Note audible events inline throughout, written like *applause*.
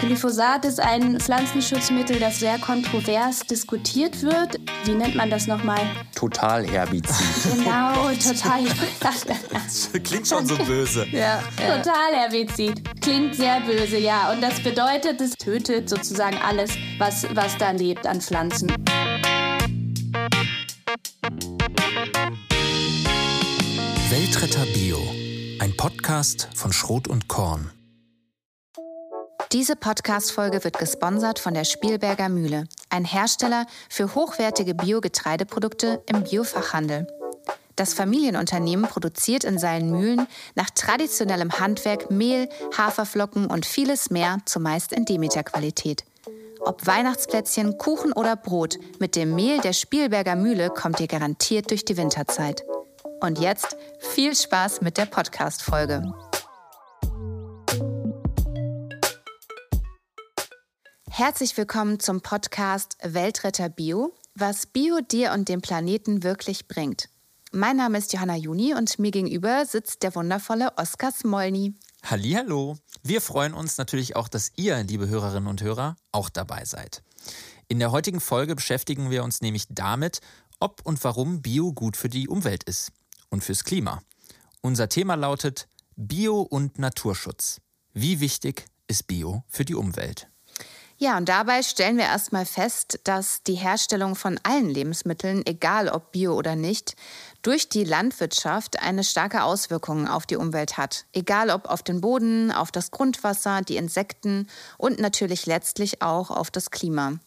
Glyphosat ist ein Pflanzenschutzmittel, das sehr kontrovers diskutiert wird. Wie nennt man das nochmal? Totalherbizid. *laughs* Genau, total. Das *laughs* klingt schon so böse. Ja, Totalherbizid. Klingt sehr böse, ja. Und das bedeutet, es tötet sozusagen alles, was, was da lebt an Pflanzen. Weltretter Bio, ein Podcast von Schrot und Korn. Diese Podcast-Folge wird gesponsert von der Spielberger Mühle, ein Hersteller für hochwertige Biogetreideprodukte im Biofachhandel. Das Familienunternehmen produziert in seinen Mühlen nach traditionellem Handwerk Mehl, Haferflocken und vieles mehr, zumeist in Demeter-Qualität. Ob Weihnachtsplätzchen, Kuchen oder Brot, mit dem Mehl der Spielberger Mühle kommt ihr garantiert durch die Winterzeit. Und jetzt viel Spaß mit der Podcast-Folge. Herzlich willkommen zum Podcast Weltretter Bio, was Bio dir und dem Planeten wirklich bringt. Mein Name ist Johanna Juni und mir gegenüber sitzt der wundervolle Oskar Smolny. Hallihallo. Wir freuen uns natürlich auch, dass ihr, liebe Hörerinnen und Hörer, auch dabei seid. In der heutigen Folge beschäftigen wir uns nämlich damit, ob und warum Bio gut für die Umwelt ist und fürs Klima. Unser Thema lautet Bio und Naturschutz. Wie wichtig ist Bio für die Umwelt? Ja, und dabei stellen wir erstmal fest, dass die Herstellung von allen Lebensmitteln, egal ob bio oder nicht, durch die Landwirtschaft eine starke Auswirkung auf die Umwelt hat. Egal ob auf den Boden, auf das Grundwasser, die Insekten und natürlich letztlich auch auf das Klima.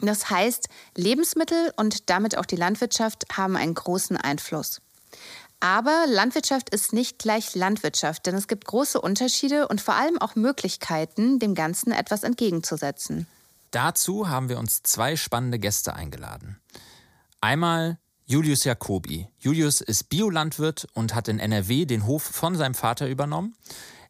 Das heißt, Lebensmittel und damit auch die Landwirtschaft haben einen großen Einfluss. Aber Landwirtschaft ist nicht gleich Landwirtschaft, denn es gibt große Unterschiede und vor allem auch Möglichkeiten, dem Ganzen etwas entgegenzusetzen. Dazu haben wir uns zwei spannende Gäste eingeladen. Einmal Julius Jacobi. Julius ist Biolandwirt und hat in NRW den Hof von seinem Vater übernommen.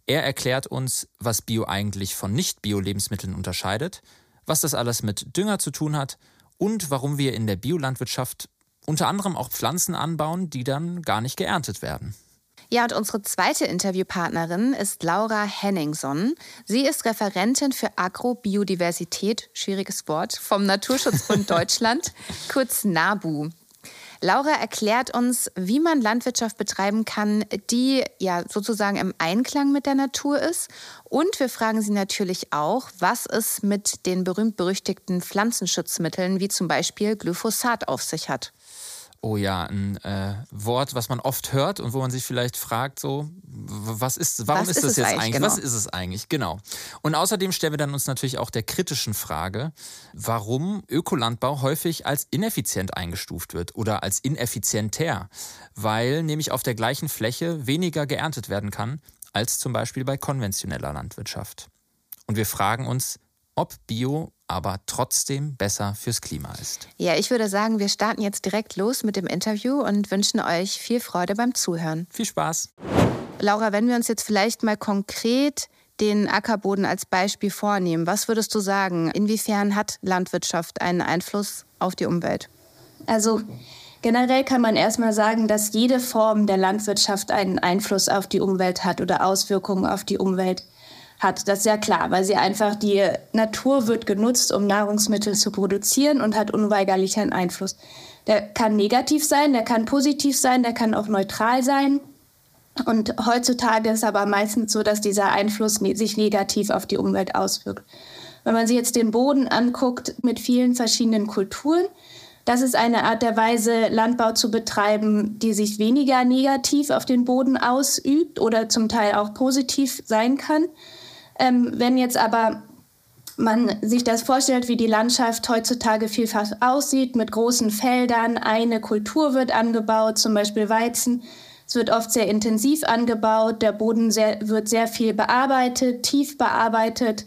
Er erklärt uns, was Bio eigentlich von Nicht-Bio-Lebensmitteln unterscheidet, was das alles mit Dünger zu tun hat und warum wir in der Biolandwirtschaft unter anderem auch Pflanzen anbauen, die dann gar nicht geerntet werden. Ja, und unsere zweite Interviewpartnerin ist Laura Henningson. Sie ist Referentin für Agrobiodiversität, schwieriges Wort, vom Naturschutzbund *laughs* Deutschland, kurz NABU. Laura erklärt uns, wie man Landwirtschaft betreiben kann, die ja sozusagen im Einklang mit der Natur ist. Und wir fragen sie natürlich auch, was es mit den berühmt-berüchtigten Pflanzenschutzmitteln wie zum Beispiel Glyphosat auf sich hat. Oh ja, ein äh, Wort, was man oft hört und wo man sich vielleicht fragt, so, was ist, warum was ist, das jetzt eigentlich? eigentlich? Genau. Was ist es eigentlich? Genau. Und außerdem stellen wir dann uns natürlich auch der kritischen Frage, warum Ökolandbau häufig als ineffizient eingestuft wird oder als ineffizienter, weil nämlich auf der gleichen Fläche weniger geerntet werden kann als zum Beispiel bei konventioneller Landwirtschaft. Und wir fragen uns, ob Bio aber trotzdem besser fürs Klima ist. Ja, ich würde sagen, wir starten jetzt direkt los mit dem Interview und wünschen euch viel Freude beim Zuhören. Viel Spaß. Laura, wenn wir uns jetzt vielleicht mal konkret den Ackerboden als Beispiel vornehmen, was würdest du sagen? Inwiefern hat Landwirtschaft einen Einfluss auf die Umwelt? Also generell kann man erstmal sagen, dass jede Form der Landwirtschaft einen Einfluss auf die Umwelt hat oder Auswirkungen auf die Umwelt hat. Das ist ja klar, weil sie einfach die Natur wird genutzt, um Nahrungsmittel zu produzieren und hat unweigerlich einen Einfluss. Der kann negativ sein, der kann positiv sein, der kann auch neutral sein. Und heutzutage ist aber meistens so, dass dieser Einfluss ne-, sich negativ auf die Umwelt auswirkt. Wenn man sich jetzt den Boden anguckt mit vielen verschiedenen Kulturen, das ist eine Art der Weise, Landbau zu betreiben, die sich weniger negativ auf den Boden ausübt oder zum Teil auch positiv sein kann. Ähm, wenn jetzt aber man sich das vorstellt, wie die Landschaft heutzutage vielfach aussieht, mit großen Feldern, eine Kultur wird angebaut, zum Beispiel Weizen. Es wird oft sehr intensiv angebaut, der Boden sehr, wird sehr viel bearbeitet, tief bearbeitet.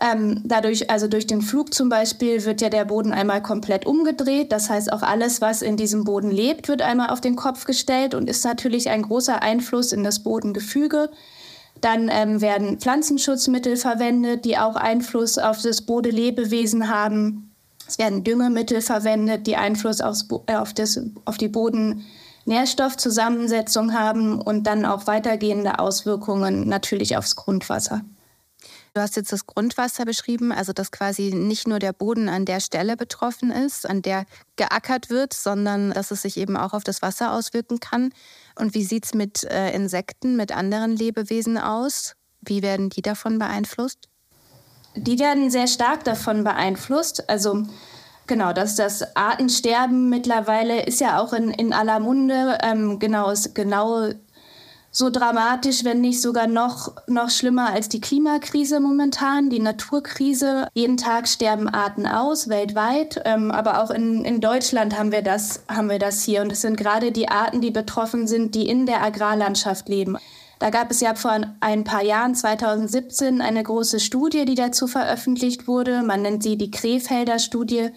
Ähm, dadurch, also durch den Flug zum Beispiel, wird ja der Boden einmal komplett umgedreht. Das heißt, auch alles, was in diesem Boden lebt, wird einmal auf den Kopf gestellt und ist natürlich ein großer Einfluss in das Bodengefüge. Dann ähm, werden Pflanzenschutzmittel verwendet, die auch Einfluss auf das Bodenlebewesen haben. Es werden Düngemittel verwendet, die Einfluss aufs, äh, auf, das, auf die Bodennährstoffzusammensetzung haben und dann auch weitergehende Auswirkungen natürlich aufs Grundwasser. Du hast jetzt das Grundwasser beschrieben, also dass quasi nicht nur der Boden an der Stelle betroffen ist, an der geackert wird, sondern dass es sich eben auch auf das Wasser auswirken kann. Und wie sieht es mit äh, Insekten, mit anderen Lebewesen aus? Wie werden die davon beeinflusst? Die werden sehr stark davon beeinflusst. Also Genau, dass das Artensterben mittlerweile ist ja auch in, in aller Munde. Ähm, genau, ist genau so dramatisch, wenn nicht sogar noch, noch schlimmer als die Klimakrise momentan, die Naturkrise. Jeden Tag sterben Arten aus, weltweit. Ähm, aber auch in, in Deutschland haben wir, das, haben wir das hier. Und es sind gerade die Arten, die betroffen sind, die in der Agrarlandschaft leben. Da gab es ja vor ein paar Jahren, 2017, eine große Studie, die dazu veröffentlicht wurde. Man nennt sie die Krefelder Studie,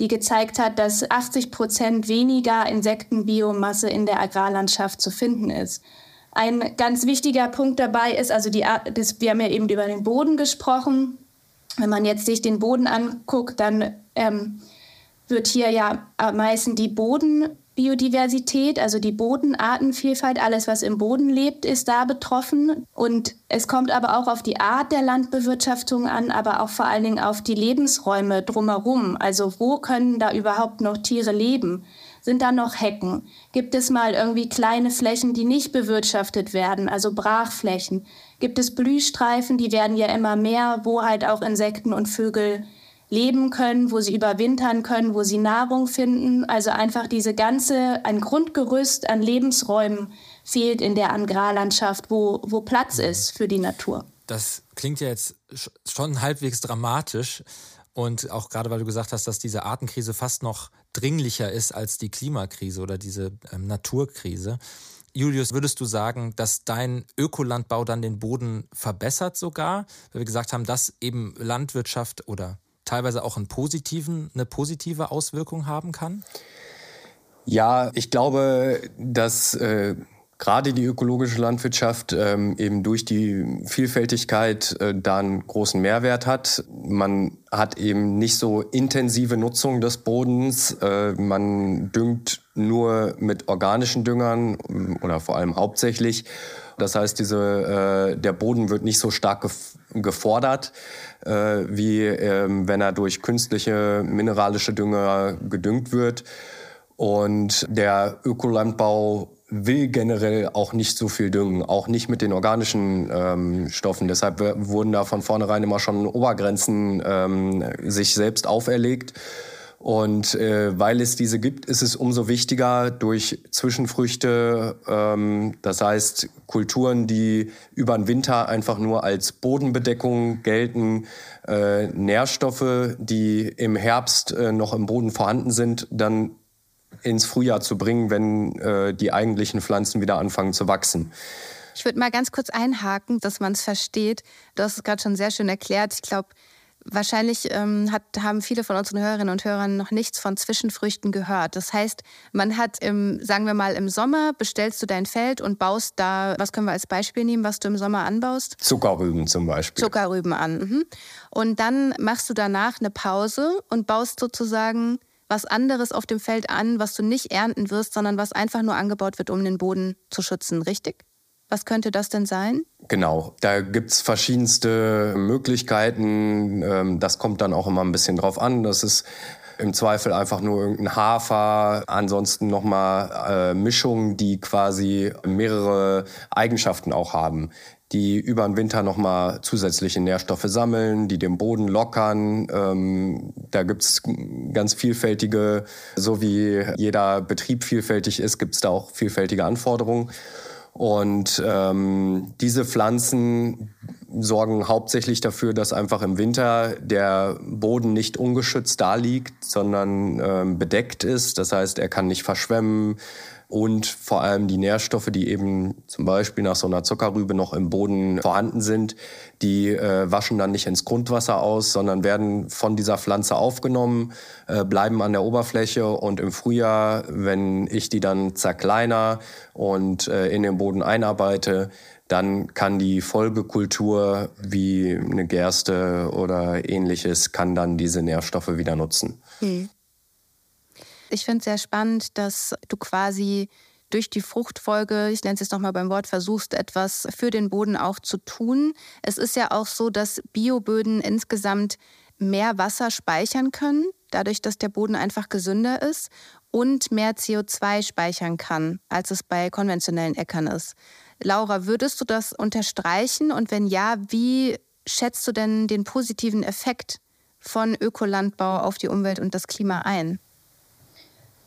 die gezeigt hat, dass 80 Prozent weniger Insektenbiomasse in der Agrarlandschaft zu finden ist. Ein ganz wichtiger Punkt dabei ist, also die Art, das, wir haben ja eben über den Boden gesprochen. Wenn man jetzt sich den Boden anguckt, dann ähm, wird hier ja am meisten die Boden Biodiversität, also die Bodenartenvielfalt, alles, was im Boden lebt, ist da betroffen. Und es kommt aber auch auf die Art der Landbewirtschaftung an, aber auch vor allen Dingen auf die Lebensräume drumherum. Also wo können da überhaupt noch Tiere leben? Sind da noch Hecken? Gibt es mal irgendwie kleine Flächen, die nicht bewirtschaftet werden, also Brachflächen? Gibt es Blühstreifen, die werden ja immer mehr, wo halt auch Insekten und Vögel leben können, wo sie überwintern können, wo sie Nahrung finden. Also einfach diese ganze, ein Grundgerüst an Lebensräumen fehlt in der Agrarlandschaft, wo, wo Platz ist für die Natur. Das klingt ja jetzt schon halbwegs dramatisch. Und auch gerade weil du gesagt hast, dass diese Artenkrise fast noch dringlicher ist als die Klimakrise oder diese ähm, Naturkrise. Julius, würdest du sagen, dass dein Ökolandbau dann den Boden verbessert sogar? Weil wir gesagt haben, dass eben Landwirtschaft oder teilweise auch einen positiven, eine positive Auswirkung haben kann? Ja, ich glaube, dass äh, gerade die ökologische Landwirtschaft ähm, eben durch die Vielfältigkeit äh, da einen großen Mehrwert hat. Man hat eben nicht so intensive Nutzung des Bodens. Äh, man düngt nur mit organischen Düngern oder vor allem hauptsächlich. Das heißt, diese, äh, der Boden wird nicht so stark gefordert äh, wie ähm, wenn er durch künstliche mineralische Dünger gedüngt wird. Und der Ökolandbau will generell auch nicht so viel düngen, auch nicht mit den organischen ähm, Stoffen. Deshalb wurden da von vornherein immer schon Obergrenzen ähm, sich selbst auferlegt. Und äh, weil es diese gibt, ist es umso wichtiger durch Zwischenfrüchte, ähm, das heißt Kulturen, die über den Winter einfach nur als Bodenbedeckung gelten, äh, Nährstoffe, die im Herbst äh, noch im Boden vorhanden sind, dann ins Frühjahr zu bringen, wenn äh, die eigentlichen Pflanzen wieder anfangen zu wachsen. Ich würde mal ganz kurz einhaken, dass man es versteht. Du hast es gerade schon sehr schön erklärt. Ich glaube, Wahrscheinlich ähm, hat, haben viele von unseren Hörerinnen und Hörern noch nichts von Zwischenfrüchten gehört. Das heißt, man hat im, sagen wir mal, im Sommer bestellst du dein Feld und baust da, was können wir als Beispiel nehmen, was du im Sommer anbaust? Zuckerrüben zum Beispiel. Zuckerrüben an. Mhm. Und dann machst du danach eine Pause und baust sozusagen was anderes auf dem Feld an, was du nicht ernten wirst, sondern was einfach nur angebaut wird, um den Boden zu schützen, richtig? Was könnte das denn sein? Genau, da gibt es verschiedenste Möglichkeiten. Ähm, das kommt dann auch immer ein bisschen drauf an. Das ist im Zweifel einfach nur irgendein Hafer, ansonsten nochmal äh, Mischungen, die quasi mehrere Eigenschaften auch haben die über den Winter nochmal zusätzliche Nährstoffe sammeln, die den Boden lockern. Ähm, da gibt's ganz vielfältige, so wie jeder Betrieb vielfältig ist, gibt's da auch vielfältige Anforderungen. Und ähm, diese Pflanzen sorgen hauptsächlich dafür, dass einfach im Winter der Boden nicht ungeschützt da liegt, sondern ähm, bedeckt ist. Das heißt, er kann nicht verschwemmen und vor allem die Nährstoffe, die eben zum Beispiel nach so einer Zuckerrübe noch im Boden vorhanden sind, die äh, waschen dann nicht ins Grundwasser aus, sondern werden von dieser Pflanze aufgenommen, äh, bleiben an der Oberfläche und im Frühjahr, wenn ich die dann zerkleiner und äh, in den Boden einarbeite, dann kann die Folgekultur wie eine Gerste oder ähnliches, kann dann diese Nährstoffe wieder nutzen. Hm. Ich finde es sehr spannend, dass du quasi durch die Fruchtfolge, ich nenne es jetzt nochmal beim Wort, versuchst etwas für den Boden auch zu tun. Es ist ja auch so, dass Bioböden insgesamt mehr Wasser speichern können, dadurch, dass der Boden einfach gesünder ist und mehr CO2 speichern kann, als es bei konventionellen Äckern ist. Laura, würdest du das unterstreichen? Und wenn ja, wie schätzt du denn den positiven Effekt von Ökolandbau auf die Umwelt und das Klima ein?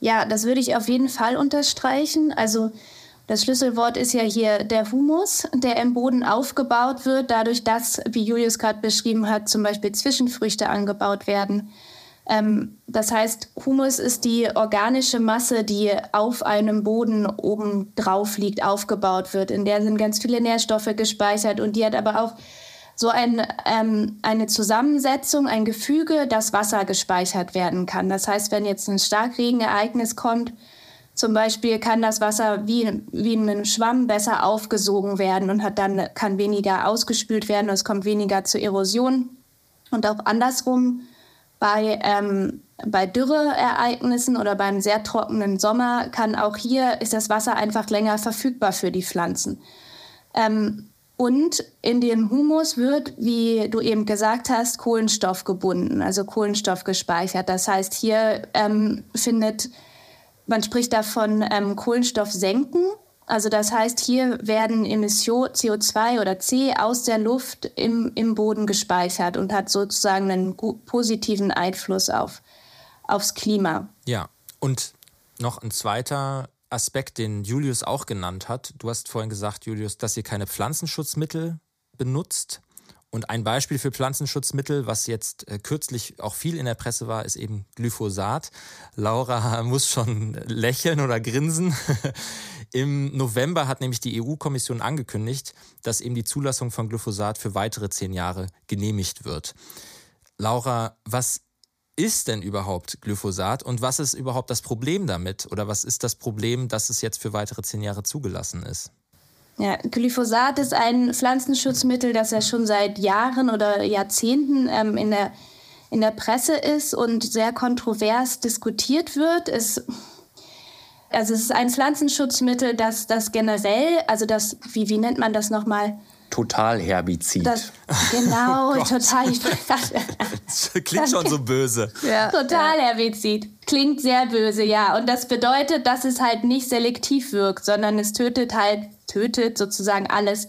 Ja, das würde ich auf jeden Fall unterstreichen. Also das Schlüsselwort ist ja hier der Humus, der im Boden aufgebaut wird, dadurch, dass, wie Julius gerade beschrieben hat, zum Beispiel Zwischenfrüchte angebaut werden. Ähm, das heißt, Humus ist die organische Masse, die auf einem Boden oben drauf liegt, aufgebaut wird. In der sind ganz viele Nährstoffe gespeichert und die hat aber auch so ein, ähm, eine Zusammensetzung, ein Gefüge, dass Wasser gespeichert werden kann. Das heißt, wenn jetzt ein Starkregenereignis kommt, zum Beispiel kann das Wasser wie, wie in einem Schwamm besser aufgesogen werden und hat dann, kann weniger ausgespült werden und es kommt weniger zur Erosion. Und auch andersrum bei, ähm, bei Dürreereignissen oder beim sehr trockenen Sommer kann auch hier ist das Wasser einfach länger verfügbar für die Pflanzen. Ähm, und in dem Humus wird, wie du eben gesagt hast, Kohlenstoff gebunden, also Kohlenstoff gespeichert. Das heißt, hier ähm, findet, man spricht davon ähm, Kohlenstoff senken. Also das heißt, hier werden Emissionen CO2 oder C aus der Luft im, im Boden gespeichert und hat sozusagen einen positiven Einfluss auf, aufs Klima. Ja, und noch ein zweiter Aspekt, den Julius auch genannt hat. Du hast vorhin gesagt, Julius, dass ihr keine Pflanzenschutzmittel benutzt. Und ein Beispiel für Pflanzenschutzmittel, was jetzt äh, kürzlich auch viel in der Presse war, ist eben Glyphosat. Laura *laughs* muss schon lächeln oder grinsen. *laughs* Im November hat nämlich die EU-Kommission angekündigt, dass eben die Zulassung von Glyphosat für weitere zehn Jahre genehmigt wird. Laura, was ist denn überhaupt Glyphosat und was ist überhaupt das Problem damit? Oder was ist das Problem, dass es jetzt für weitere zehn Jahre zugelassen ist? Ja, Glyphosat ist ein Pflanzenschutzmittel, das ja schon seit Jahren oder Jahrzehnten ähm, in, der, in der Presse ist und sehr kontrovers diskutiert wird. Es, also es ist ein Pflanzenschutzmittel, das, das generell, also das, wie, wie nennt man das nochmal? Totalherbizid. Das, genau, *laughs* oh total. das klingt schon so böse. Ja. Totalherbizid. Klingt sehr böse, ja. Und das bedeutet, dass es halt nicht selektiv wirkt, sondern es tötet halt, tötet sozusagen alles,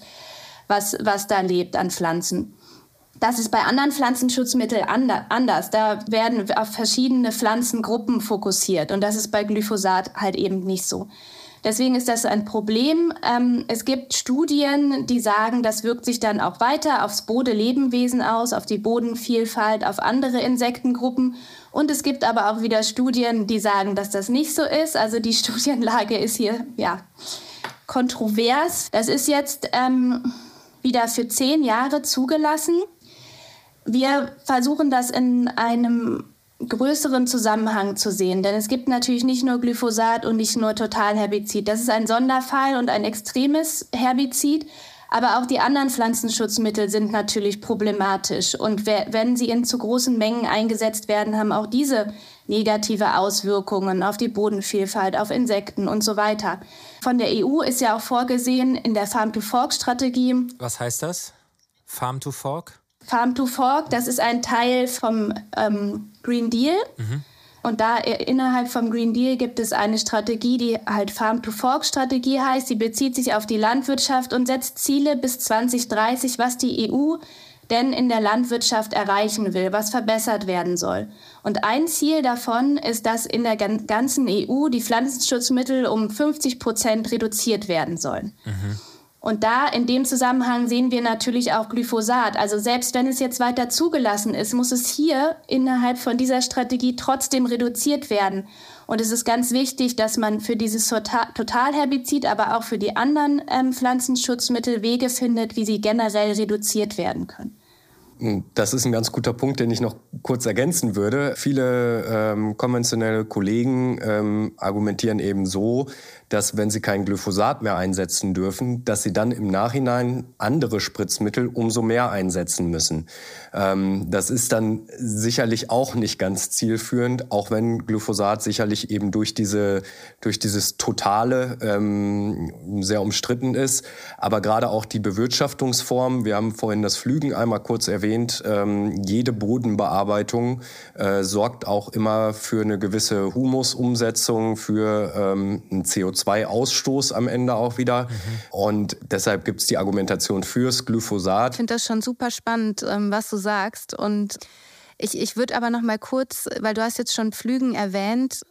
was, was da lebt an Pflanzen. Das ist bei anderen Pflanzenschutzmitteln anders. Da werden auf verschiedene Pflanzengruppen fokussiert. Und das ist bei Glyphosat halt eben nicht so. Deswegen ist das ein Problem. Ähm, es gibt Studien, die sagen, das wirkt sich dann auch weiter aufs Bodenlebewesen aus, auf die Bodenvielfalt, auf andere Insektengruppen. Und es gibt aber auch wieder Studien, die sagen, dass das nicht so ist. Also die *laughs* Studienlage ist hier ja kontrovers. Das ist jetzt ähm, wieder für zehn Jahre zugelassen. Wir versuchen das in einem größeren Zusammenhang zu sehen. Denn es gibt natürlich nicht nur Glyphosat und nicht nur Totalherbizid. Das ist ein Sonderfall und ein extremes Herbizid. Aber auch die anderen Pflanzenschutzmittel sind natürlich problematisch. Und wenn sie in zu großen Mengen eingesetzt werden, haben auch diese negative Auswirkungen auf die Bodenvielfalt, auf Insekten und so weiter. Von der EU ist ja auch vorgesehen in der Farm-to-Fork-Strategie. Was heißt das? Farm-to-Fork? Farm to Fork, das ist ein Teil vom ähm, Green Deal. Mhm. Und da äh, innerhalb vom Green Deal gibt es eine Strategie, die halt Farm to Fork Strategie heißt. Sie bezieht sich auf die Landwirtschaft und setzt Ziele bis 2030, was die EU denn in der Landwirtschaft erreichen will, was verbessert werden soll. Und ein Ziel davon ist, dass in der ganzen EU die Pflanzenschutzmittel um 50 Prozent reduziert werden sollen. Mhm. Und da in dem Zusammenhang sehen wir natürlich auch Glyphosat. Also selbst wenn es jetzt weiter zugelassen ist, muss es hier innerhalb von dieser Strategie trotzdem reduziert werden. Und es ist ganz wichtig, dass man für dieses Totalherbizid, aber auch für die anderen ähm, Pflanzenschutzmittel Wege findet, wie sie generell reduziert werden können. Das ist ein ganz guter Punkt, den ich noch kurz ergänzen würde. Viele ähm, konventionelle Kollegen ähm, argumentieren eben so, dass wenn sie kein Glyphosat mehr einsetzen dürfen, dass sie dann im Nachhinein andere Spritzmittel umso mehr einsetzen müssen. Ähm, das ist dann sicherlich auch nicht ganz zielführend, auch wenn Glyphosat sicherlich eben durch diese durch dieses totale ähm, sehr umstritten ist. Aber gerade auch die Bewirtschaftungsform, wir haben vorhin das Flügen einmal kurz erwähnt, ähm, jede Bodenbearbeitung äh, sorgt auch immer für eine gewisse Humusumsetzung, für ähm, einen CO2-Ausstoß am Ende auch wieder. Mhm. Und deshalb gibt es die Argumentation fürs Glyphosat. Ich finde das schon super spannend, ähm, was du sagst. Und ich, ich würde aber noch mal kurz, weil du hast jetzt schon Flügen erwähnt,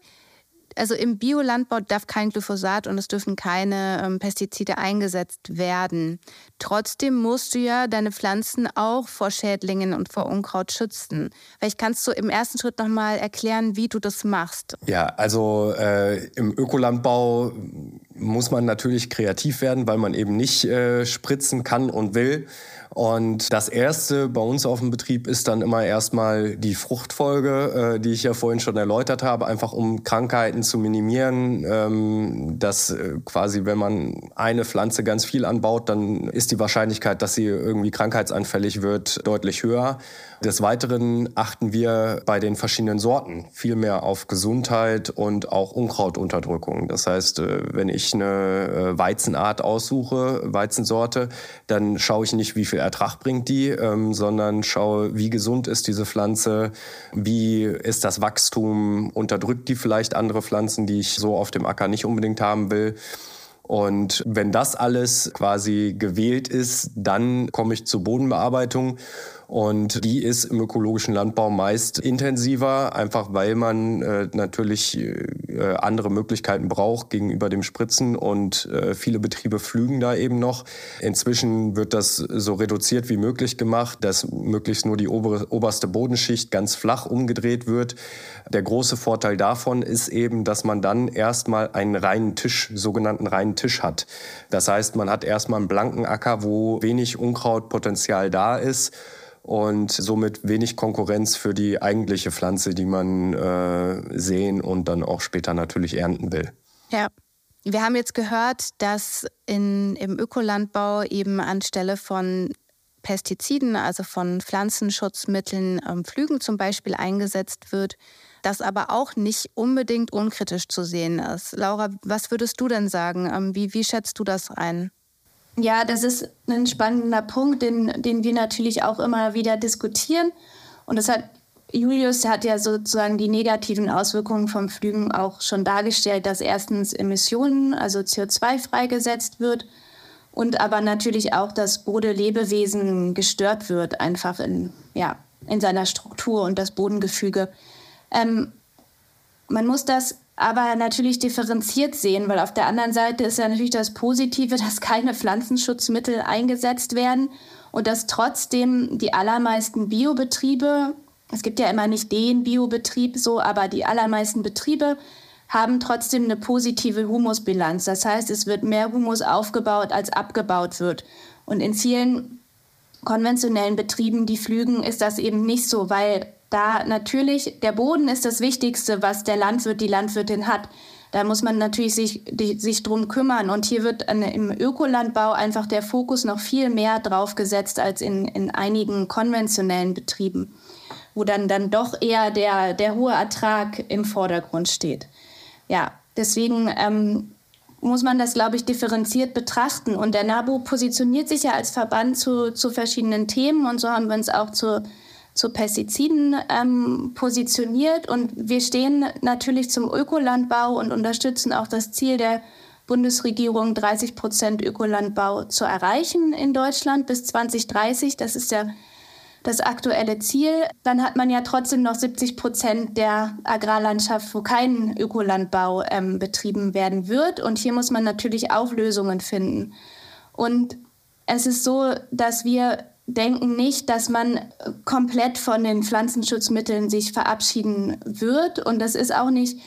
also im Biolandbau darf kein Glyphosat und es dürfen keine ähm, Pestizide eingesetzt werden. Trotzdem musst du ja deine Pflanzen auch vor Schädlingen und vor Unkraut schützen. Vielleicht kannst du im ersten Schritt noch mal erklären, wie du das machst. Ja, also äh, im Ökolandbau muss man natürlich kreativ werden, weil man eben nicht äh, spritzen kann und will. Und das erste bei uns auf dem Betrieb ist dann immer erstmal die Fruchtfolge, äh, die ich ja vorhin schon erläutert habe, einfach um Krankheiten zu minimieren. Ähm, dass äh, quasi, wenn man eine Pflanze ganz viel anbaut, dann ist die Wahrscheinlichkeit, dass sie irgendwie krankheitsanfällig wird, deutlich höher. Des Weiteren achten wir bei den verschiedenen Sorten viel mehr auf Gesundheit und auch Unkrautunterdrückung. Das heißt, äh, wenn ich eine äh, Weizenart aussuche, Weizensorte, dann schaue ich nicht, wie viel Ertrag bringt die, ähm, sondern schaue, wie gesund ist diese Pflanze, wie ist das Wachstum, unterdrückt die vielleicht andere Pflanzen, die ich so auf dem Acker nicht unbedingt haben will. Und wenn das alles quasi gewählt ist, dann komme ich zur Bodenbearbeitung. Und die ist im ökologischen Landbau meist intensiver, einfach weil man äh, natürlich äh, andere Möglichkeiten braucht gegenüber dem Spritzen und äh, viele Betriebe flügen da eben noch. Inzwischen wird das so reduziert wie möglich gemacht, dass möglichst nur die obere, oberste Bodenschicht ganz flach umgedreht wird. Der große Vorteil davon ist eben, dass man dann erstmal einen reinen Tisch, sogenannten reinen Tisch hat. Das heißt, man hat erstmal einen blanken Acker, wo wenig Unkrautpotenzial da ist und somit wenig Konkurrenz für die eigentliche Pflanze, die man äh, sehen und dann auch später natürlich ernten will. Ja. Wir haben jetzt gehört, dass in, im Ökolandbau eben anstelle von Pestiziden, also von Pflanzenschutzmitteln, ähm, Flügen zum Beispiel eingesetzt wird, das aber auch nicht unbedingt unkritisch zu sehen ist. Laura, was würdest du denn sagen? Ähm, wie, wie schätzt du das ein? Ja, das ist ein spannender Punkt, den, den wir natürlich auch immer wieder diskutieren. Und das hat Julius hat ja sozusagen die negativen Auswirkungen vom Flügen auch schon dargestellt, dass erstens Emissionen, also CO2 freigesetzt wird und aber natürlich auch, dass Bodenlebewesen gestört wird, einfach in, ja, in seiner Struktur und das Bodengefüge. Ähm, man muss das aber natürlich differenziert sehen, weil auf der anderen Seite ist ja natürlich das Positive, *laughs* dass keine Pflanzenschutzmittel eingesetzt werden und dass trotzdem die allermeisten Biobetriebe, es gibt ja immer nicht den Biobetrieb so, aber die allermeisten Betriebe haben trotzdem eine positive Humusbilanz. Das heißt, es wird mehr Humus aufgebaut, als abgebaut wird. Und in vielen konventionellen Betrieben, die flügen, ist das eben nicht so, weil da natürlich der Boden ist das Wichtigste, was der Landwirt, die Landwirtin hat. Da muss man natürlich sich, die, sich drum kümmern. Und hier wird an, im Ökolandbau einfach der Fokus noch viel mehr drauf gesetzt als in, in einigen konventionellen Betrieben, wo dann, dann doch eher der, der hohe Ertrag im Vordergrund steht. Ja, deswegen ähm, muss man das, glaube ich, differenziert betrachten. Und der NABU positioniert sich ja als Verband zu, zu verschiedenen Themen und so haben wir uns auch zur zu Pestiziden ähm, positioniert. Und wir stehen natürlich zum Ökolandbau und unterstützen auch das Ziel der Bundesregierung, 30 Prozent Ökolandbau zu erreichen in Deutschland bis 2030. Das ist ja das aktuelle Ziel. Dann hat man ja trotzdem noch 70 Prozent der Agrarlandschaft, wo kein Ökolandbau ähm, betrieben werden wird. Und hier muss man natürlich auch Lösungen finden. Und es ist so, dass wir denken nicht, dass man komplett von den Pflanzenschutzmitteln sich verabschieden wird. Und das ist auch nicht,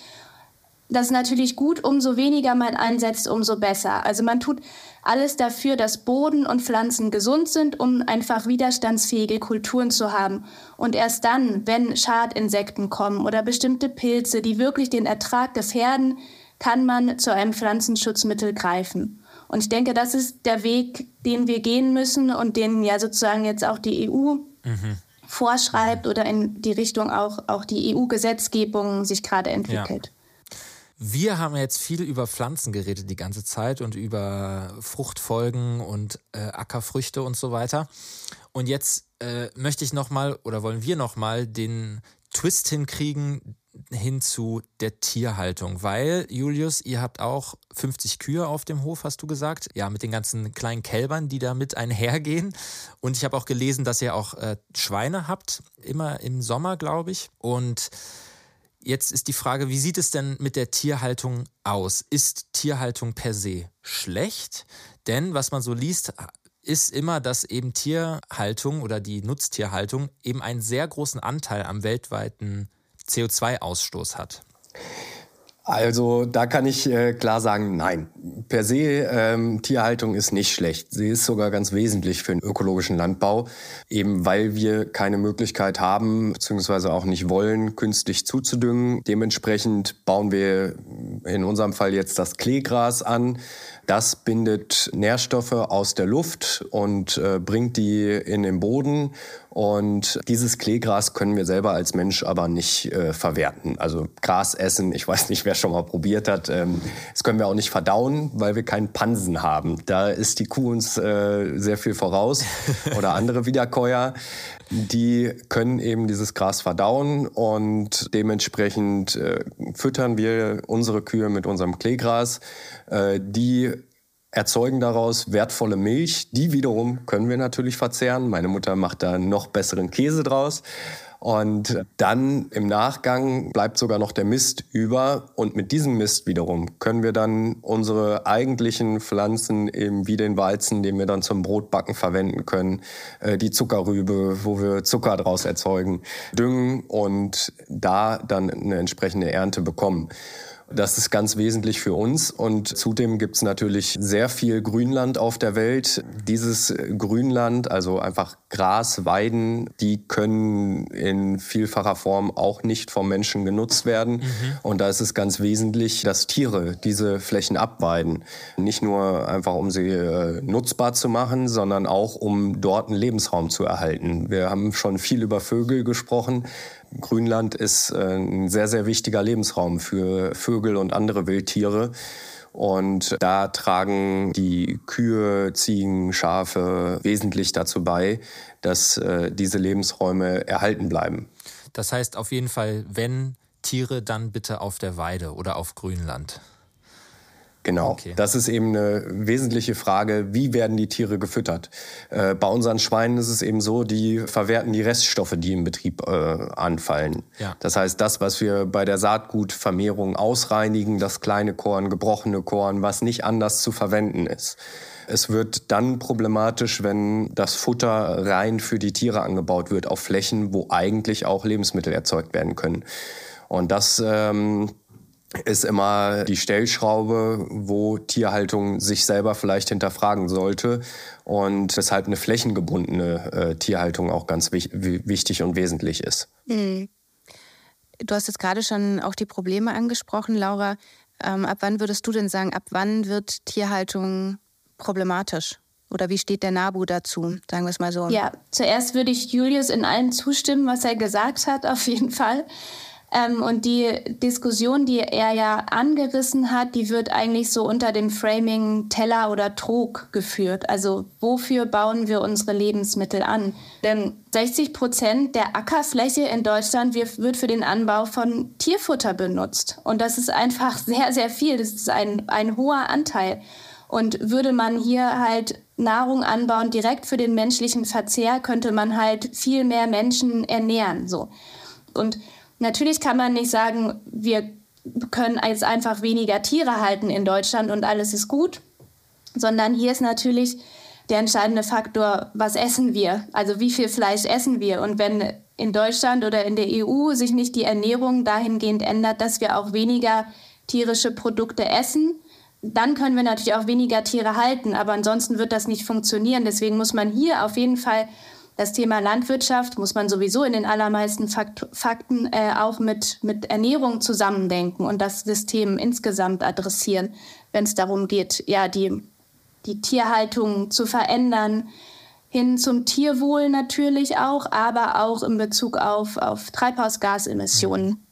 das ist natürlich gut, umso weniger man einsetzt, umso besser. Also man tut alles dafür, dass Boden und Pflanzen gesund sind, um einfach widerstandsfähige Kulturen zu haben. Und erst dann, wenn Schadinsekten kommen oder bestimmte Pilze, die wirklich den Ertrag gefährden, kann man zu einem Pflanzenschutzmittel greifen. Und ich denke, das ist der Weg, den wir gehen müssen und den ja sozusagen jetzt auch die EU mhm. vorschreibt oder in die Richtung auch, auch die EU-Gesetzgebung sich gerade entwickelt. Ja. Wir haben jetzt viel über Pflanzen geredet die ganze Zeit und über Fruchtfolgen und äh, Ackerfrüchte und so weiter. Und jetzt äh, möchte ich nochmal oder wollen wir nochmal den Twist hinkriegen hin zu der Tierhaltung, weil Julius, ihr habt auch 50 Kühe auf dem Hof, hast du gesagt, ja, mit den ganzen kleinen Kälbern, die da mit einhergehen. Und ich habe auch gelesen, dass ihr auch äh, Schweine habt, immer im Sommer, glaube ich. Und Jetzt ist die Frage, wie sieht es denn mit der Tierhaltung aus? Ist Tierhaltung per se schlecht? Denn was man so liest, ist immer, dass eben Tierhaltung oder die Nutztierhaltung eben einen sehr großen Anteil am weltweiten CO2-Ausstoß hat. Also da kann ich äh, klar sagen, nein. Per se ähm, Tierhaltung ist nicht schlecht. Sie ist sogar ganz wesentlich für den ökologischen Landbau, eben weil wir keine Möglichkeit haben, beziehungsweise auch nicht wollen, künstlich zuzudüngen. Dementsprechend bauen wir in unserem Fall jetzt das Kleegras an. Das bindet Nährstoffe aus der Luft und äh, bringt die in den Boden. Und dieses Kleegras können wir selber als Mensch aber nicht äh, verwerten. Also Gras essen, ich weiß nicht, wer schon mal probiert hat, ähm, das können wir auch nicht verdauen, weil wir keinen Pansen haben. Da ist die Kuh uns äh, sehr viel voraus *laughs* oder andere Wiederkäuer die können eben dieses Gras verdauen und dementsprechend äh, füttern wir unsere Kühe mit unserem Kleegras. Äh, die erzeugen daraus wertvolle Milch. Die wiederum können wir natürlich verzehren. Meine Mutter macht da noch besseren Käse draus. Und dann im Nachgang bleibt sogar noch der Mist über. Und mit diesem Mist wiederum können wir dann unsere eigentlichen Pflanzen, eben wie den Weizen, den wir dann zum Brotbacken verwenden können, äh, die Zuckerrübe, wo wir Zucker draus erzeugen, düngen und da dann eine entsprechende Ernte bekommen. Das ist ganz wesentlich für uns. Und zudem gibt es natürlich sehr viel Grünland auf der Welt. Dieses Grünland, also einfach Gras, Weiden, die können in vielfacher Form auch nicht vom Menschen genutzt werden. Mhm. Und da ist es ganz wesentlich, dass Tiere diese Flächen abweiden. Nicht nur einfach, um sie äh, nutzbar zu machen, sondern auch, um dort einen Lebensraum zu erhalten. Wir haben schon viel über Vögel gesprochen. Grünland ist äh, ein sehr, sehr wichtiger Lebensraum für Vögel und andere Wildtiere. Und da tragen die Kühe, Ziegen, Schafe wesentlich dazu bei, dass äh, diese Lebensräume erhalten bleiben. Das heißt auf jeden Fall, wenn Tiere, dann bitte auf der Weide oder auf Grünland. Genau, okay. das ist eben eine wesentliche Frage, wie werden die Tiere gefüttert? Äh, bei unseren Schweinen ist es eben so, die verwerten die Reststoffe, die im Betrieb äh, anfallen. Ja. Das heißt, das, was wir bei der Saatgutvermehrung ausreinigen, das kleine Korn, gebrochene Korn, was nicht anders zu verwenden ist. Es wird dann problematisch, wenn das Futter rein für die Tiere angebaut wird auf Flächen, wo eigentlich auch Lebensmittel erzeugt werden können. Und das ähm, ist immer die Stellschraube, wo Tierhaltung sich selber vielleicht hinterfragen sollte und weshalb eine flächengebundene äh, Tierhaltung auch ganz wich wichtig und wesentlich ist. Mhm. Du hast jetzt gerade schon auch die Probleme angesprochen, Laura. Ähm, ab wann würdest du denn sagen, ab wann wird Tierhaltung problematisch? Oder wie steht der NABU dazu? Sagen wir es mal so. Ja, zuerst würde ich Julius in allem zustimmen, was er gesagt hat, auf jeden Fall. Ähm, und die Diskussion, die er ja angerissen hat, die wird eigentlich so unter dem Framing Teller oder Trog geführt. Also wofür bauen wir unsere Lebensmittel an? Denn 60 Prozent der Ackerfläche in Deutschland wird für den Anbau von Tierfutter benutzt. Und das ist einfach *laughs* sehr, sehr viel. Das ist ein, ein hoher Anteil. Und würde man hier halt Nahrung anbauen direkt für den menschlichen Verzehr, könnte man halt viel mehr Menschen ernähren. So. Und Natürlich kann man nicht sagen, wir können jetzt einfach weniger Tiere halten in Deutschland und alles ist gut, sondern hier ist natürlich der entscheidende Faktor, was essen wir? Also wie viel Fleisch essen wir? Und wenn in Deutschland oder in der EU sich nicht die Ernährung dahingehend ändert, dass wir auch weniger tierische Produkte essen, dann können wir natürlich auch weniger Tiere halten. Aber ansonsten wird das nicht funktionieren. Deswegen muss man hier auf jeden Fall das Thema Landwirtschaft muss man sowieso in den allermeisten Fakt Fakten äh, auch mit, mit Ernährung zusammendenken und das System insgesamt adressieren, wenn es darum geht, ja, die, die Tierhaltung zu verändern, hin zum Tierwohl natürlich auch, aber auch in Bezug auf, auf Treibhausgasemissionen.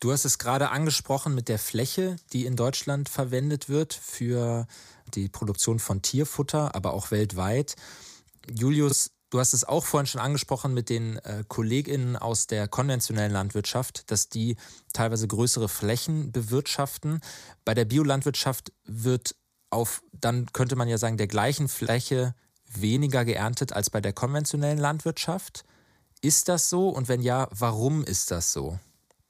Du hast es gerade angesprochen mit der Fläche, die in Deutschland verwendet wird für die Produktion von Tierfutter, aber auch weltweit. Julius, du hast es auch vorhin schon angesprochen mit den äh, KollegInnen aus der konventionellen Landwirtschaft, dass die teilweise größere Flächen bewirtschaften. Bei der Biolandwirtschaft wird auf, dann könnte man ja sagen, der gleichen Fläche weniger geerntet als bei der konventionellen Landwirtschaft. Ist das so? Und wenn ja, warum ist das so?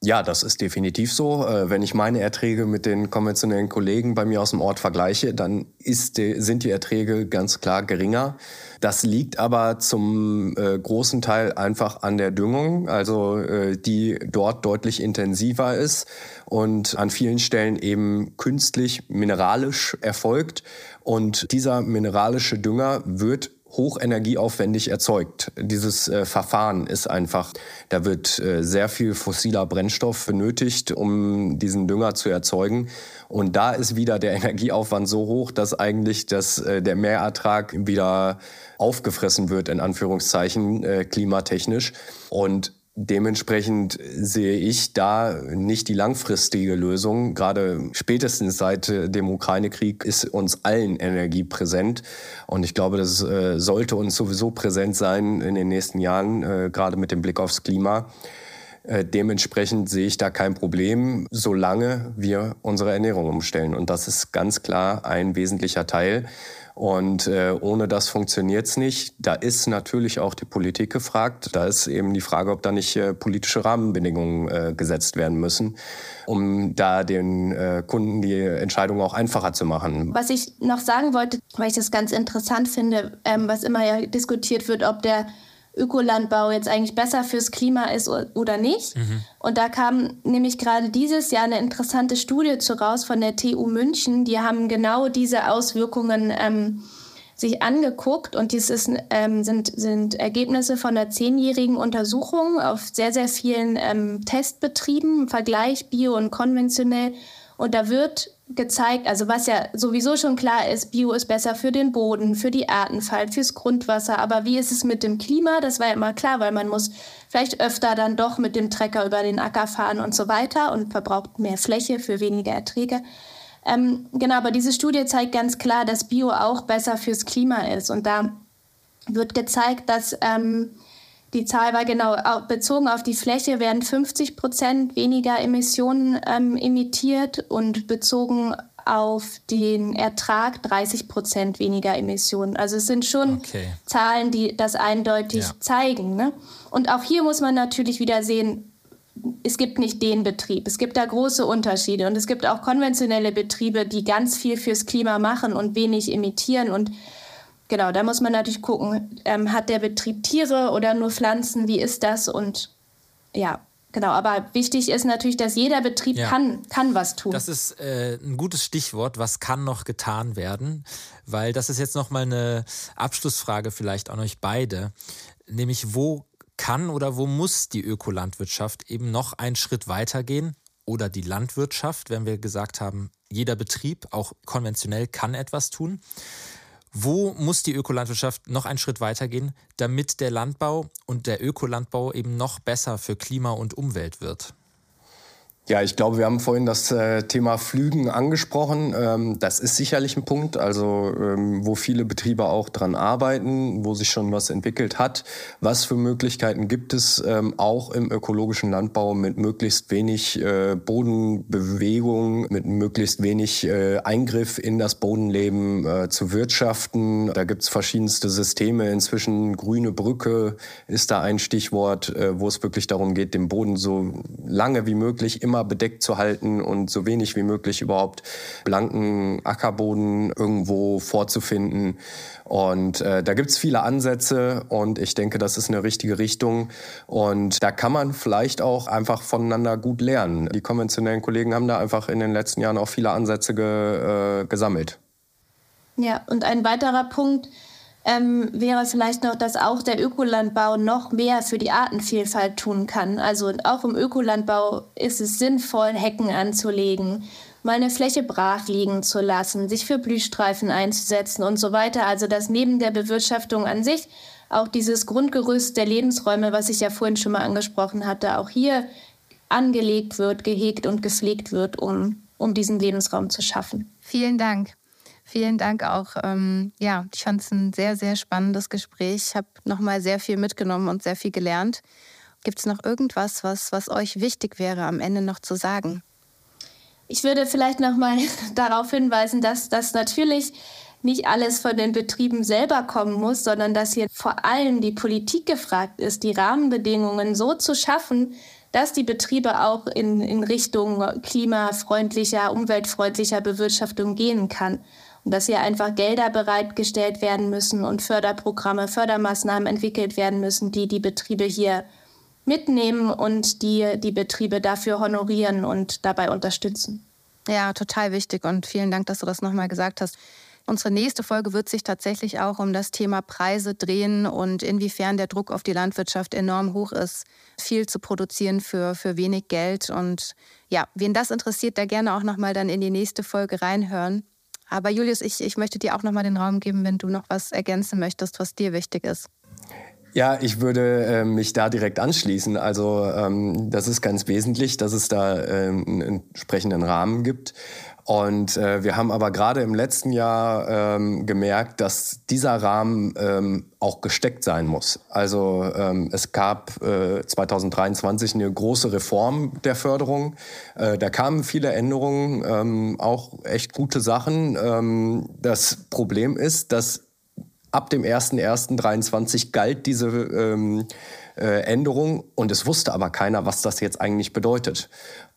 Ja, das ist definitiv so. Äh, wenn ich meine Erträge mit den konventionellen Kollegen bei mir aus dem Ort vergleiche, dann die, sind die Erträge ganz klar geringer. Das liegt aber zum äh, großen Teil einfach an der Düngung, also äh, die dort deutlich intensiver ist und an vielen Stellen eben künstlich mineralisch erfolgt. Und dieser mineralische Dünger wird hochenergieaufwendig erzeugt. Dieses äh, Verfahren ist einfach, da wird äh, sehr viel fossiler Brennstoff benötigt, um diesen Dünger zu erzeugen. Und da ist wieder der *laughs* Energieaufwand so hoch, dass eigentlich das, äh, der Mehrertrag wieder aufgefressen wird, in Anführungszeichen, äh, klimatechnisch. Und Dementsprechend sehe ich da nicht die langfristige Lösung. Gerade spätestens seit dem Ukraine-Krieg ist uns allen Energie präsent. Und ich glaube, das äh, sollte uns sowieso präsent sein in den nächsten Jahren, äh, gerade mit dem Blick aufs Klima. Äh, dementsprechend sehe ich da kein Problem, solange wir unsere Ernährung umstellen. Und das ist ganz klar ein wesentlicher Teil. Und äh, ohne das funktioniert's nicht. Da ist natürlich auch die Politik gefragt. Da ist eben die Frage, ob da nicht äh, politische Rahmenbedingungen äh, gesetzt werden müssen, um da den äh, Kunden die Entscheidung auch einfacher zu machen. Was ich noch sagen wollte, weil ich das ganz interessant finde, ähm, was immer ja diskutiert wird, ob der Ökolandbau jetzt eigentlich besser fürs Klima ist oder nicht. Mhm. Und da kam nämlich gerade dieses Jahr eine interessante Studie zu raus von der TU München. Die haben genau diese Auswirkungen ähm, sich angeguckt und dies ist, ähm, sind, sind Ergebnisse von einer zehnjährigen Untersuchung auf sehr, sehr vielen ähm, Testbetrieben, im Vergleich bio und konventionell. Und da wird gezeigt, also was ja sowieso schon klar ist, Bio ist besser für den Boden, für die Artenfalt, fürs Grundwasser. Aber wie ist es mit dem Klima? Das war ja immer klar, weil man muss vielleicht öfter dann doch mit dem Trecker über den Acker fahren und so weiter und verbraucht mehr Fläche für weniger Erträge. Ähm, genau, aber diese Studie zeigt ganz klar, dass Bio auch besser fürs Klima ist. Und da wird gezeigt, dass ähm, die Zahl war genau bezogen auf die Fläche, werden 50 Prozent weniger Emissionen ähm, emittiert und bezogen auf den Ertrag 30 Prozent weniger Emissionen. Also es sind schon okay. Zahlen, die das eindeutig ja. zeigen. Ne? Und auch hier muss man natürlich wieder sehen, es gibt nicht den Betrieb. Es gibt da große Unterschiede. Und es gibt auch konventionelle Betriebe, die ganz viel fürs Klima machen und wenig emittieren. Und Genau, da muss man natürlich gucken, ähm, hat der Betrieb Tiere oder nur Pflanzen, wie ist das? Und ja, Genau, aber wichtig ist natürlich, dass jeder Betrieb ja. kann, kann was tun. Das ist äh, ein gutes Stichwort, was kann noch getan werden, weil das ist jetzt nochmal eine Abschlussfrage vielleicht an euch beide, nämlich wo kann oder wo muss die Ökolandwirtschaft eben noch einen Schritt weitergehen oder die Landwirtschaft, wenn wir gesagt haben, jeder Betrieb, auch konventionell, kann etwas tun. Wo muss die Ökolandwirtschaft noch einen Schritt weitergehen, damit der Landbau und der Ökolandbau eben noch besser für Klima und Umwelt wird? Ja, ich glaube, wir haben vorhin das äh, Thema Flügen angesprochen. Ähm, das ist sicherlich ein Punkt, also ähm, wo viele Betriebe auch dran arbeiten, wo sich schon was entwickelt hat. Was für Möglichkeiten gibt es ähm, auch im ökologischen Landbau mit möglichst wenig äh, Bodenbewegung, mit möglichst wenig äh, Eingriff in das Bodenleben äh, zu wirtschaften? Da gibt es verschiedenste Systeme. Inzwischen grüne Brücke ist da ein Stichwort, äh, wo es wirklich darum geht, den Boden so lange wie möglich immer immer bedeckt zu halten und so wenig wie möglich überhaupt blanken Ackerboden irgendwo vorzufinden. Und äh, da gibt's viele Ansätze und ich denke, das ist eine richtige Richtung. Und da kann man vielleicht auch einfach voneinander gut lernen. Die konventionellen Kollegen haben da einfach in den letzten Jahren auch viele Ansätze ge, äh, gesammelt. Ja, und ein weiterer Punkt, ähm, wäre vielleicht noch, dass auch der Ökolandbau noch mehr für die Artenvielfalt tun kann. Also auch im Ökolandbau ist es sinnvoll, Hecken anzulegen, mal eine Fläche brach liegen zu lassen, sich für Blühstreifen einzusetzen und so weiter. Also dass neben der Bewirtschaftung an sich auch dieses Grundgerüst der Lebensräume, was ich ja vorhin schon mal angesprochen hatte, auch hier angelegt wird, gehegt und gepflegt wird, um, um diesen Lebensraum zu schaffen. Vielen Dank. Vielen Dank auch. Ähm, ja, ich fand es ein sehr, sehr spannendes Gespräch. Ich habe nochmal sehr viel mitgenommen und sehr viel gelernt. Gibt es noch irgendwas, was, was euch wichtig wäre, am Ende noch zu sagen? Ich würde vielleicht nochmal *laughs* darauf hinweisen, dass das natürlich nicht alles von den Betrieben selber kommen muss, sondern dass hier vor allem die Politik gefragt ist, die Rahmenbedingungen so zu schaffen, dass die Betriebe auch in, in Richtung klimafreundlicher, umweltfreundlicher Bewirtschaftung gehen kann. Und dass hier einfach Gelder bereitgestellt werden müssen und Förderprogramme, Fördermaßnahmen entwickelt werden müssen, die die Betriebe hier mitnehmen und die die Betriebe dafür honorieren und dabei unterstützen. Ja, total wichtig und vielen Dank, dass du das nochmal gesagt hast. Unsere nächste Folge wird sich tatsächlich auch um das Thema Preise drehen und inwiefern der Druck auf die Landwirtschaft enorm hoch ist, viel zu produzieren für, für wenig Geld. Und ja, wen das interessiert, da gerne auch nochmal dann in die nächste Folge reinhören. Aber Julius, ich, ich möchte dir auch nochmal den Raum geben, wenn du noch was ergänzen möchtest, was dir wichtig ist. Ja, ich würde äh, mich da direkt anschließen. Also ähm, das ist ganz wesentlich, dass es da äh, einen entsprechenden Rahmen gibt. Und äh, wir haben aber gerade im letzten Jahr ähm, gemerkt, dass dieser Rahmen ähm, auch gesteckt sein muss. Also ähm, es gab äh, 2023 eine große Reform der Förderung. Äh, da kamen viele Änderungen, ähm, auch echt gute Sachen. Ähm, das Problem ist, dass ab dem 01.01.23 galt diese ähm, äh, Änderung und es wusste aber keiner, was das jetzt eigentlich bedeutet.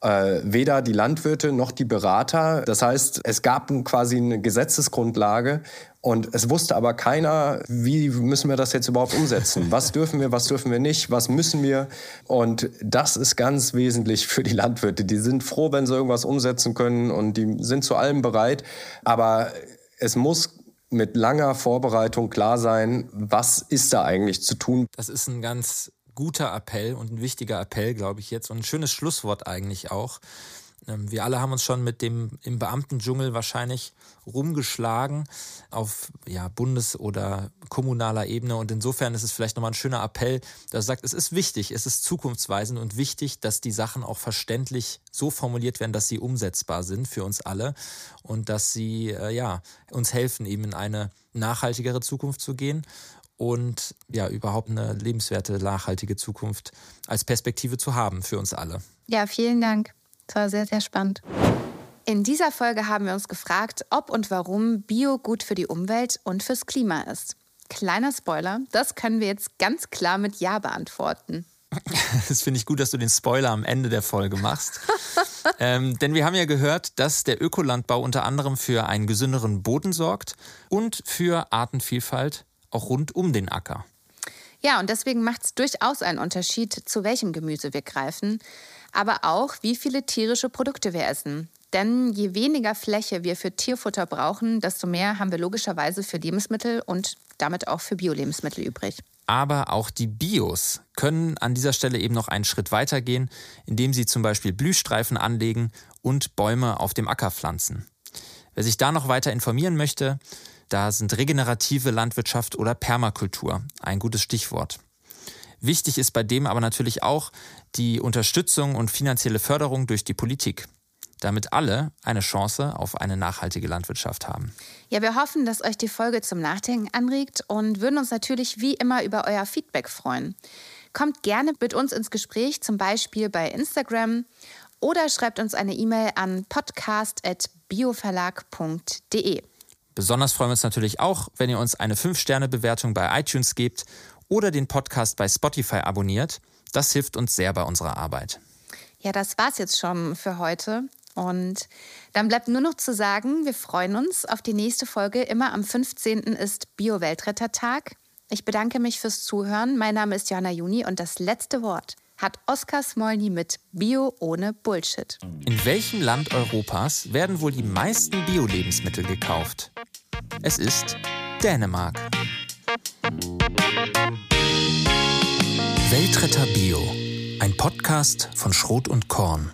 Äh, weder die Landwirte noch die Berater. Das heißt, es gab quasi eine Gesetzesgrundlage und es wusste aber keiner, wie müssen wir das jetzt überhaupt umsetzen? Was *laughs* dürfen wir, was dürfen wir nicht, was müssen wir? Und das ist ganz wesentlich für die Landwirte. Die sind froh, wenn sie irgendwas umsetzen können und die sind zu allem bereit. Aber es muss mit langer Vorbereitung klar sein, was ist da eigentlich zu tun. Das ist ein ganz guter Appell und ein wichtiger Appell, glaube ich jetzt und ein schönes Schlusswort eigentlich auch. Ähm, wir alle haben uns schon mit dem im Beamtendschungel wahrscheinlich rumgeschlagen auf ja, Bundes- oder kommunaler Ebene. Und insofern ist es vielleicht nochmal ein schöner Appell, der sagt, es ist wichtig, es ist zukunftsweisend und wichtig, dass die Sachen auch verständlich so formuliert werden, dass sie umsetzbar sind für uns alle und dass sie äh, ja, uns helfen, eben in eine nachhaltigere Zukunft zu gehen und ja, überhaupt eine lebenswerte, nachhaltige Zukunft als Perspektive zu haben für uns alle. Ja, vielen Dank. Das war sehr, sehr spannend. In dieser Folge haben wir uns gefragt, ob und warum Bio gut für die Umwelt und fürs Klima ist. Kleiner Spoiler, das können wir jetzt ganz klar mit Ja beantworten. *laughs* Das finde ich gut, dass du den Spoiler am Ende der Folge machst. *laughs* ähm, denn wir haben ja gehört, dass der Ökolandbau unter anderem für einen gesünderen Boden sorgt und für Artenvielfalt auch rund um den Acker. Ja, und deswegen macht es durchaus einen Unterschied, zu welchem Gemüse wir greifen aber auch, wie viele tierische Produkte wir essen. Denn je weniger Fläche wir für Tierfutter brauchen, desto mehr haben wir logischerweise für Lebensmittel und damit auch für Bio-Lebensmittel übrig. Aber auch die Bios können an dieser Stelle eben noch einen Schritt weiter gehen, indem sie zum Beispiel Blühstreifen anlegen und Bäume auf dem Acker pflanzen. Wer sich da noch weiter informieren möchte, da sind regenerative Landwirtschaft oder Permakultur ein gutes Stichwort. Wichtig ist bei dem aber natürlich auch die Unterstützung und finanzielle Förderung durch die Politik damit alle eine Chance auf eine nachhaltige Landwirtschaft haben. Ja, wir hoffen, dass euch die Folge zum Nachdenken anregt und würden uns natürlich wie immer über euer Feedback freuen. Kommt gerne mit uns ins Gespräch, zum Beispiel bei Instagram oder schreibt uns eine E-Mail an podcast.bioverlag.de. Besonders freuen wir uns natürlich auch, wenn ihr uns eine 5-Sterne-Bewertung bei iTunes gebt oder den Podcast bei Spotify abonniert. Das hilft uns sehr bei unserer Arbeit. Ja, das war's jetzt schon für heute. Und dann bleibt nur noch zu sagen, wir freuen uns auf die nächste Folge. Immer am 15. ist Bio-Weltrettertag. Ich bedanke mich fürs Zuhören. Mein Name ist Johanna Juni und das letzte Wort hat Oskar Smolny mit Bio ohne Bullshit. In welchem Land Europas werden wohl die meisten Bio-Lebensmittel gekauft? Es ist Dänemark. Weltretter Bio, ein Podcast von Schrot und Korn.